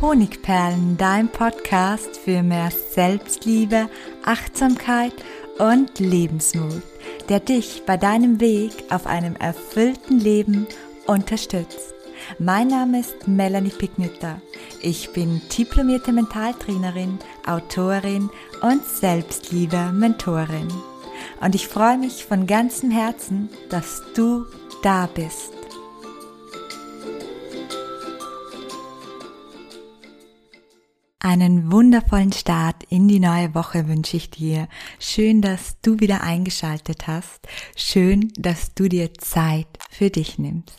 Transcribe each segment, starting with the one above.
Honigperlen, dein Podcast für mehr Selbstliebe, Achtsamkeit und Lebensmut, der dich bei deinem Weg auf einem erfüllten Leben unterstützt. Mein Name ist Melanie Pignütter. Ich bin diplomierte Mentaltrainerin, Autorin und Selbstliebe-Mentorin. Und ich freue mich von ganzem Herzen, dass du da bist. Einen wundervollen Start in die neue Woche wünsche ich dir. Schön, dass du wieder eingeschaltet hast. Schön, dass du dir Zeit für dich nimmst.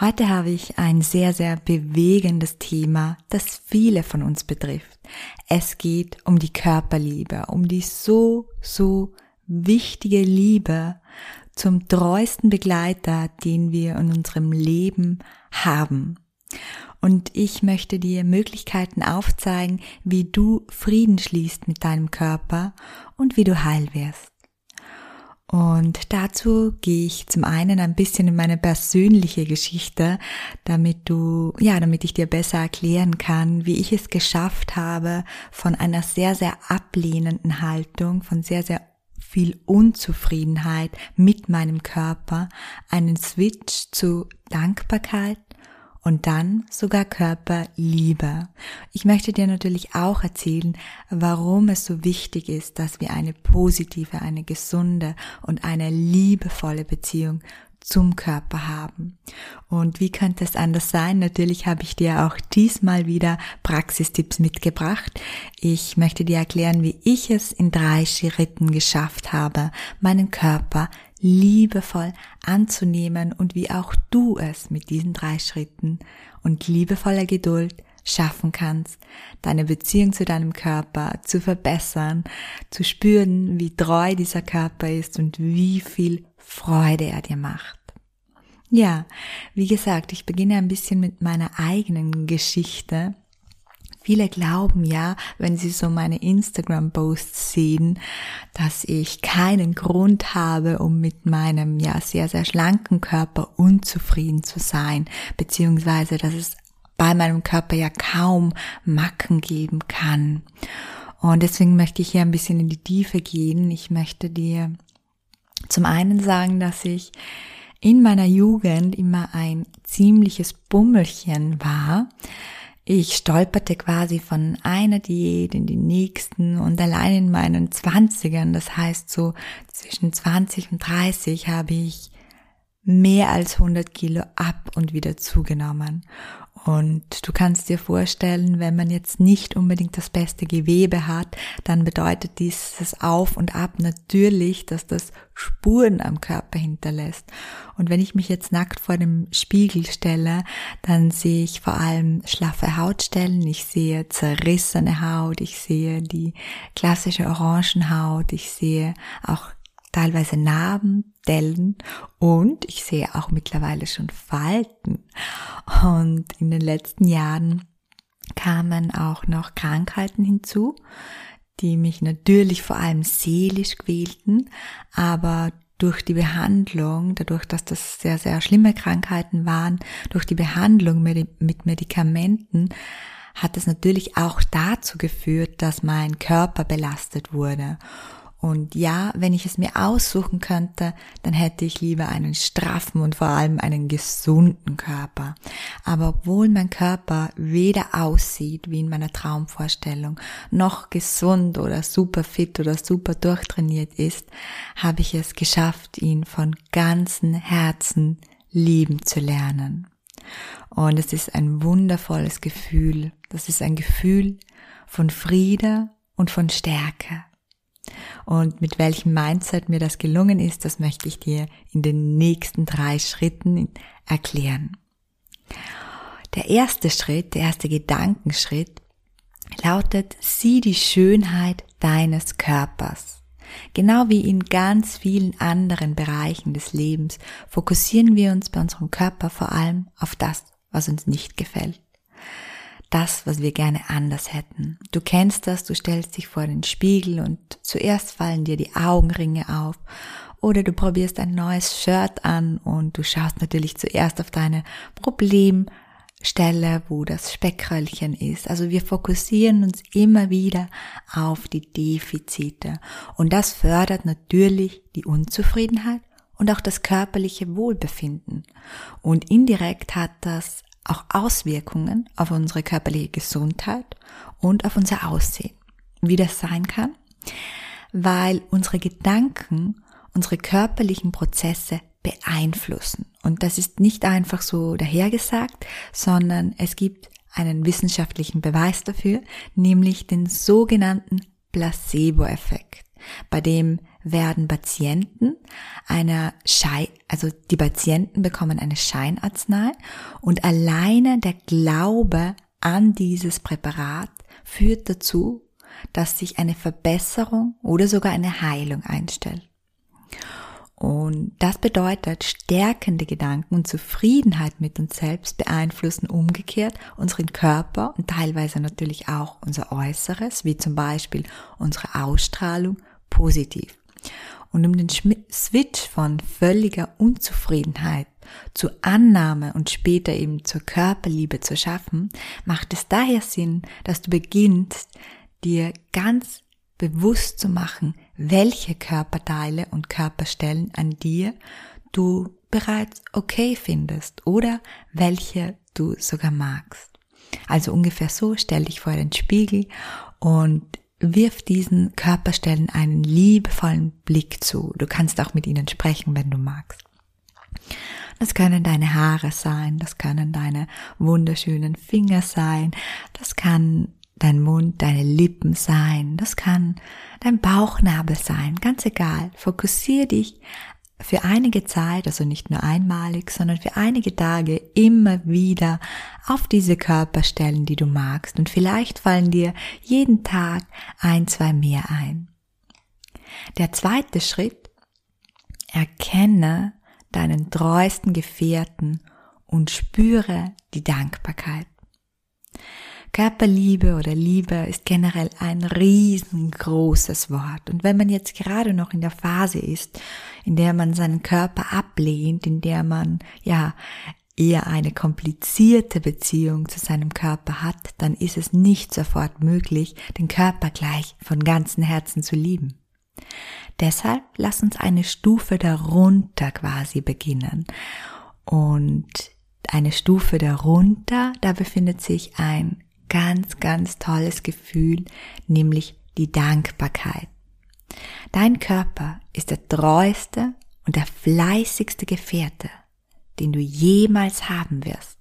Heute habe ich ein sehr, sehr bewegendes Thema, das viele von uns betrifft. Es geht um die Körperliebe, um die so, so wichtige Liebe zum treuesten Begleiter, den wir in unserem Leben haben. Und ich möchte dir Möglichkeiten aufzeigen, wie du Frieden schließt mit deinem Körper und wie du heil wirst. Und dazu gehe ich zum einen ein bisschen in meine persönliche Geschichte, damit du, ja, damit ich dir besser erklären kann, wie ich es geschafft habe, von einer sehr, sehr ablehnenden Haltung, von sehr, sehr viel Unzufriedenheit mit meinem Körper, einen Switch zu Dankbarkeit und dann sogar Körperliebe. Ich möchte dir natürlich auch erzählen, warum es so wichtig ist, dass wir eine positive, eine gesunde und eine liebevolle Beziehung zum Körper haben. Und wie könnte es anders sein? Natürlich habe ich dir auch diesmal wieder Praxistipps mitgebracht. Ich möchte dir erklären, wie ich es in drei Schritten geschafft habe, meinen Körper liebevoll anzunehmen und wie auch du es mit diesen drei Schritten und liebevoller Geduld schaffen kannst, deine Beziehung zu deinem Körper zu verbessern, zu spüren, wie treu dieser Körper ist und wie viel Freude er dir macht. Ja, wie gesagt, ich beginne ein bisschen mit meiner eigenen Geschichte Viele glauben ja, wenn sie so meine Instagram-Posts sehen, dass ich keinen Grund habe, um mit meinem ja sehr, sehr schlanken Körper unzufrieden zu sein, beziehungsweise dass es bei meinem Körper ja kaum Macken geben kann. Und deswegen möchte ich hier ein bisschen in die Tiefe gehen. Ich möchte dir zum einen sagen, dass ich in meiner Jugend immer ein ziemliches Bummelchen war. Ich stolperte quasi von einer Diät in die nächsten und allein in meinen Zwanzigern, das heißt so zwischen 20 und 30 habe ich mehr als 100 Kilo ab und wieder zugenommen. Und du kannst dir vorstellen, wenn man jetzt nicht unbedingt das beste Gewebe hat, dann bedeutet dieses Auf und Ab natürlich, dass das Spuren am Körper hinterlässt. Und wenn ich mich jetzt nackt vor dem Spiegel stelle, dann sehe ich vor allem schlaffe Hautstellen, ich sehe zerrissene Haut, ich sehe die klassische Orangenhaut, ich sehe auch teilweise Narben, Dellen und ich sehe auch mittlerweile schon Falten. Und in den letzten Jahren kamen auch noch Krankheiten hinzu, die mich natürlich vor allem seelisch quälten, aber durch die Behandlung, dadurch, dass das sehr, sehr schlimme Krankheiten waren, durch die Behandlung mit Medikamenten, hat es natürlich auch dazu geführt, dass mein Körper belastet wurde. Und ja, wenn ich es mir aussuchen könnte, dann hätte ich lieber einen straffen und vor allem einen gesunden Körper. Aber obwohl mein Körper weder aussieht wie in meiner Traumvorstellung, noch gesund oder super fit oder super durchtrainiert ist, habe ich es geschafft, ihn von ganzem Herzen lieben zu lernen. Und es ist ein wundervolles Gefühl. Das ist ein Gefühl von Friede und von Stärke. Und mit welchem Mindset mir das gelungen ist, das möchte ich dir in den nächsten drei Schritten erklären. Der erste Schritt, der erste Gedankenschritt lautet, sieh die Schönheit deines Körpers. Genau wie in ganz vielen anderen Bereichen des Lebens fokussieren wir uns bei unserem Körper vor allem auf das, was uns nicht gefällt das, was wir gerne anders hätten. Du kennst das, du stellst dich vor den Spiegel und zuerst fallen dir die Augenringe auf oder du probierst ein neues Shirt an und du schaust natürlich zuerst auf deine Problemlösung Stelle, wo das Speckröllchen ist. Also wir fokussieren uns immer wieder auf die Defizite. Und das fördert natürlich die Unzufriedenheit und auch das körperliche Wohlbefinden. Und indirekt hat das auch Auswirkungen auf unsere körperliche Gesundheit und auf unser Aussehen. Wie das sein kann? Weil unsere Gedanken unsere körperlichen Prozesse beeinflussen. Und das ist nicht einfach so dahergesagt, sondern es gibt einen wissenschaftlichen Beweis dafür, nämlich den sogenannten Placebo-Effekt, bei dem werden Patienten einer Schein, also die Patienten bekommen eine Scheinarznei und alleine der Glaube an dieses Präparat führt dazu, dass sich eine Verbesserung oder sogar eine Heilung einstellt. Und das bedeutet, stärkende Gedanken und Zufriedenheit mit uns selbst beeinflussen umgekehrt unseren Körper und teilweise natürlich auch unser Äußeres, wie zum Beispiel unsere Ausstrahlung, positiv. Und um den Switch von völliger Unzufriedenheit zu Annahme und später eben zur Körperliebe zu schaffen, macht es daher Sinn, dass du beginnst, dir ganz bewusst zu machen, welche Körperteile und Körperstellen an dir du bereits okay findest oder welche du sogar magst. Also ungefähr so, stell dich vor den Spiegel und wirf diesen Körperstellen einen liebevollen Blick zu. Du kannst auch mit ihnen sprechen, wenn du magst. Das können deine Haare sein, das können deine wunderschönen Finger sein, das kann dein Mund, deine Lippen sein, das kann dein Bauchnabel sein, ganz egal. Fokussiere dich für einige Zeit, also nicht nur einmalig, sondern für einige Tage immer wieder auf diese Körperstellen, die du magst. Und vielleicht fallen dir jeden Tag ein, zwei mehr ein. Der zweite Schritt, erkenne deinen treuesten Gefährten und spüre die Dankbarkeit. Körperliebe oder Liebe ist generell ein riesengroßes Wort. Und wenn man jetzt gerade noch in der Phase ist, in der man seinen Körper ablehnt, in der man, ja, eher eine komplizierte Beziehung zu seinem Körper hat, dann ist es nicht sofort möglich, den Körper gleich von ganzem Herzen zu lieben. Deshalb lass uns eine Stufe darunter quasi beginnen. Und eine Stufe darunter, da befindet sich ein ganz, ganz tolles Gefühl, nämlich die Dankbarkeit. Dein Körper ist der treueste und der fleißigste Gefährte, den du jemals haben wirst.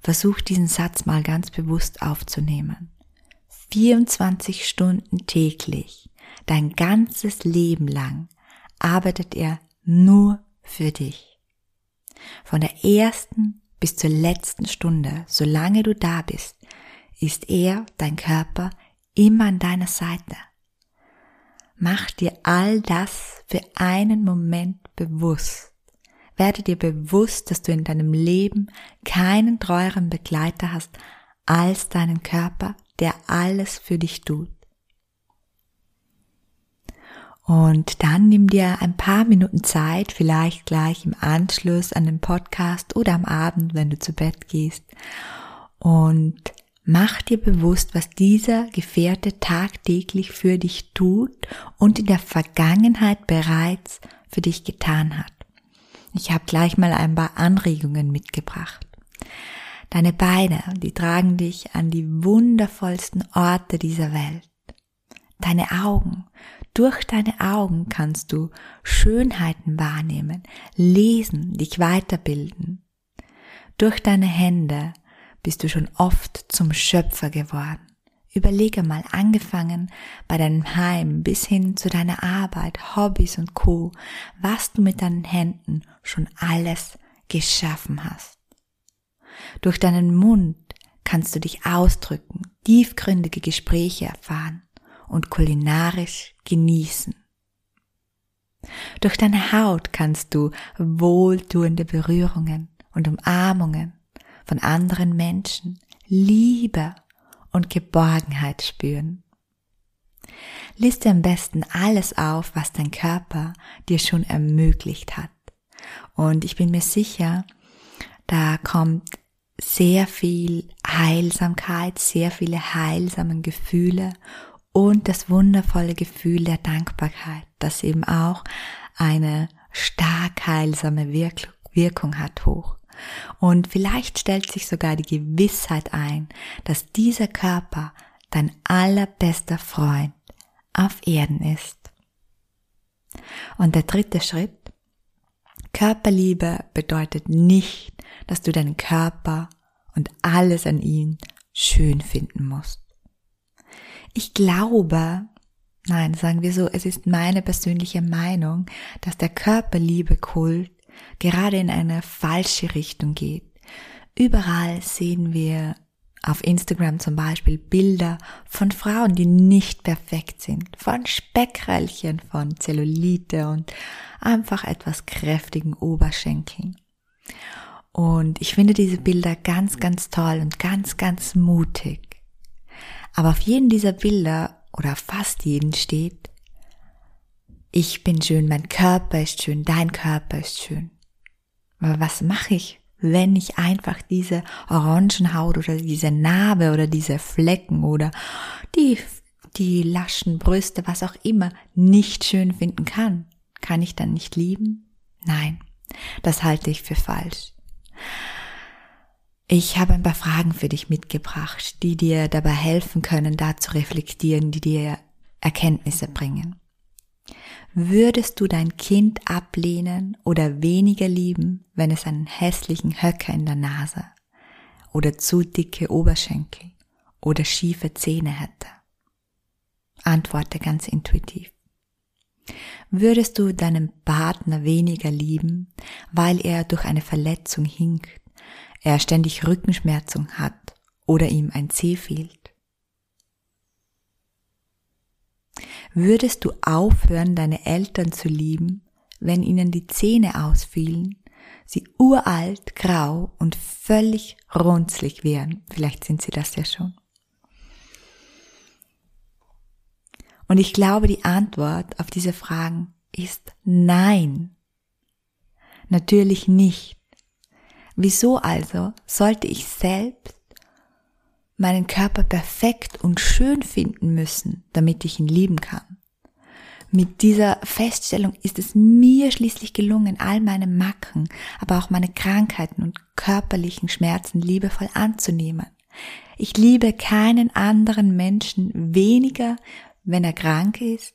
Versuch diesen Satz mal ganz bewusst aufzunehmen. 24 Stunden täglich, dein ganzes Leben lang, arbeitet er nur für dich. Von der ersten bis zur letzten Stunde, solange du da bist, ist er, dein Körper, immer an deiner Seite. Mach dir all das für einen Moment bewusst. Werde dir bewusst, dass du in deinem Leben keinen treueren Begleiter hast als deinen Körper, der alles für dich tut. Und dann nimm dir ein paar Minuten Zeit, vielleicht gleich im Anschluss an den Podcast oder am Abend, wenn du zu Bett gehst, und Mach dir bewusst, was dieser Gefährte tagtäglich für dich tut und in der Vergangenheit bereits für dich getan hat. Ich habe gleich mal ein paar Anregungen mitgebracht. Deine Beine, die tragen dich an die wundervollsten Orte dieser Welt. Deine Augen, durch deine Augen kannst du Schönheiten wahrnehmen, lesen, dich weiterbilden. Durch deine Hände bist du schon oft zum Schöpfer geworden. Überlege mal, angefangen bei deinem Heim bis hin zu deiner Arbeit, Hobbys und Co., was du mit deinen Händen schon alles geschaffen hast. Durch deinen Mund kannst du dich ausdrücken, tiefgründige Gespräche erfahren und kulinarisch genießen. Durch deine Haut kannst du wohltuende Berührungen und Umarmungen von anderen Menschen Liebe und Geborgenheit spüren. Liste am besten alles auf, was dein Körper dir schon ermöglicht hat. Und ich bin mir sicher, da kommt sehr viel Heilsamkeit, sehr viele heilsamen Gefühle und das wundervolle Gefühl der Dankbarkeit, das eben auch eine stark heilsame Wirkung hat hoch. Und vielleicht stellt sich sogar die Gewissheit ein, dass dieser Körper dein allerbester Freund auf Erden ist. Und der dritte Schritt, Körperliebe bedeutet nicht, dass du deinen Körper und alles an ihm schön finden musst. Ich glaube, nein, sagen wir so, es ist meine persönliche Meinung, dass der Körperliebe-Kult gerade in eine falsche Richtung geht. Überall sehen wir auf Instagram zum Beispiel Bilder von Frauen, die nicht perfekt sind, von Speckröllchen, von Zellulite und einfach etwas kräftigen Oberschenkeln. Und ich finde diese Bilder ganz, ganz toll und ganz, ganz mutig. Aber auf jeden dieser Bilder oder fast jeden steht, ich bin schön, mein Körper ist schön, dein Körper ist schön. Aber was mache ich, wenn ich einfach diese Orangenhaut oder diese Narbe oder diese Flecken oder die, die laschen Brüste, was auch immer, nicht schön finden kann? Kann ich dann nicht lieben? Nein, das halte ich für falsch. Ich habe ein paar Fragen für dich mitgebracht, die dir dabei helfen können, da zu reflektieren, die dir Erkenntnisse bringen. Würdest du dein Kind ablehnen oder weniger lieben, wenn es einen hässlichen Höcker in der Nase oder zu dicke Oberschenkel oder schiefe Zähne hätte? Antworte ganz intuitiv. Würdest du deinen Partner weniger lieben, weil er durch eine Verletzung hinkt, er ständig Rückenschmerzen hat oder ihm ein Zeh fehlt? Würdest du aufhören, deine Eltern zu lieben, wenn ihnen die Zähne ausfielen, sie uralt, grau und völlig runzlig wären? Vielleicht sind sie das ja schon. Und ich glaube, die Antwort auf diese Fragen ist nein. Natürlich nicht. Wieso also sollte ich selbst meinen Körper perfekt und schön finden müssen, damit ich ihn lieben kann. Mit dieser Feststellung ist es mir schließlich gelungen, all meine Macken, aber auch meine Krankheiten und körperlichen Schmerzen liebevoll anzunehmen. Ich liebe keinen anderen Menschen weniger, wenn er krank ist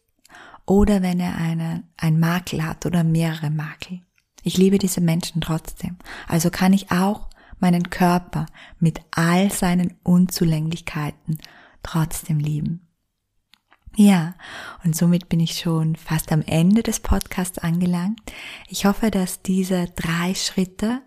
oder wenn er eine, ein Makel hat oder mehrere Makel. Ich liebe diese Menschen trotzdem. Also kann ich auch meinen Körper mit all seinen Unzulänglichkeiten trotzdem lieben. Ja, und somit bin ich schon fast am Ende des Podcasts angelangt. Ich hoffe, dass diese drei Schritte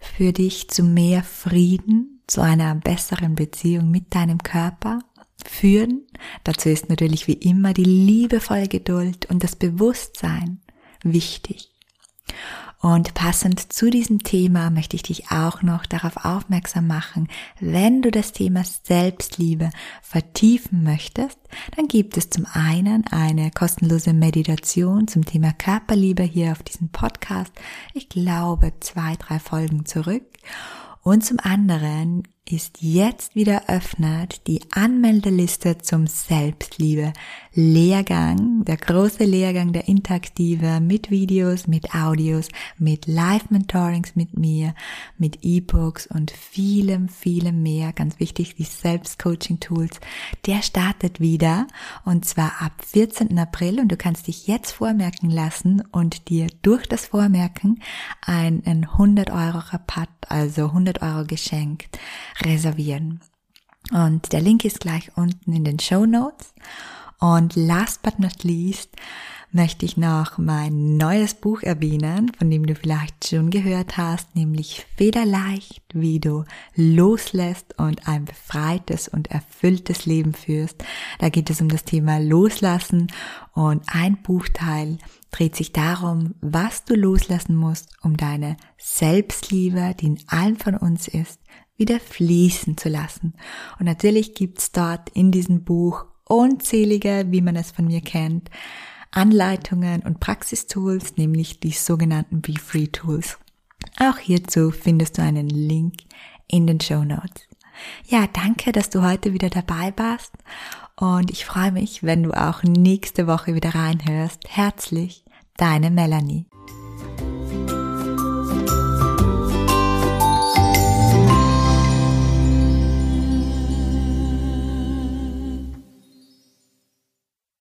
für dich zu mehr Frieden, zu einer besseren Beziehung mit deinem Körper führen. Dazu ist natürlich wie immer die liebevolle Geduld und das Bewusstsein wichtig. Und passend zu diesem Thema möchte ich dich auch noch darauf aufmerksam machen, wenn du das Thema Selbstliebe vertiefen möchtest, dann gibt es zum einen eine kostenlose Meditation zum Thema Körperliebe hier auf diesem Podcast. Ich glaube zwei, drei Folgen zurück. Und zum anderen ist jetzt wieder öffnet die Anmeldeliste zum Selbstliebe Lehrgang, der große Lehrgang der Interaktive mit Videos, mit Audios, mit Live-Mentorings mit mir, mit E-Books und vielem, vielem mehr. Ganz wichtig, die Selbstcoaching-Tools. Der startet wieder und zwar ab 14. April und du kannst dich jetzt vormerken lassen und dir durch das Vormerken einen 100 Euro Rabatt, also 100 Euro geschenkt reservieren. Und der Link ist gleich unten in den Show Notes. Und last but not least möchte ich noch mein neues Buch erwähnen, von dem du vielleicht schon gehört hast, nämlich Federleicht, wie du loslässt und ein befreites und erfülltes Leben führst. Da geht es um das Thema Loslassen und ein Buchteil dreht sich darum, was du loslassen musst, um deine Selbstliebe, die in allen von uns ist, wieder fließen zu lassen. Und natürlich gibt's dort in diesem Buch unzählige, wie man es von mir kennt, Anleitungen und Praxistools, nämlich die sogenannten Be Free Tools. Auch hierzu findest du einen Link in den Show Notes. Ja, danke, dass du heute wieder dabei warst und ich freue mich, wenn du auch nächste Woche wieder reinhörst. Herzlich, deine Melanie.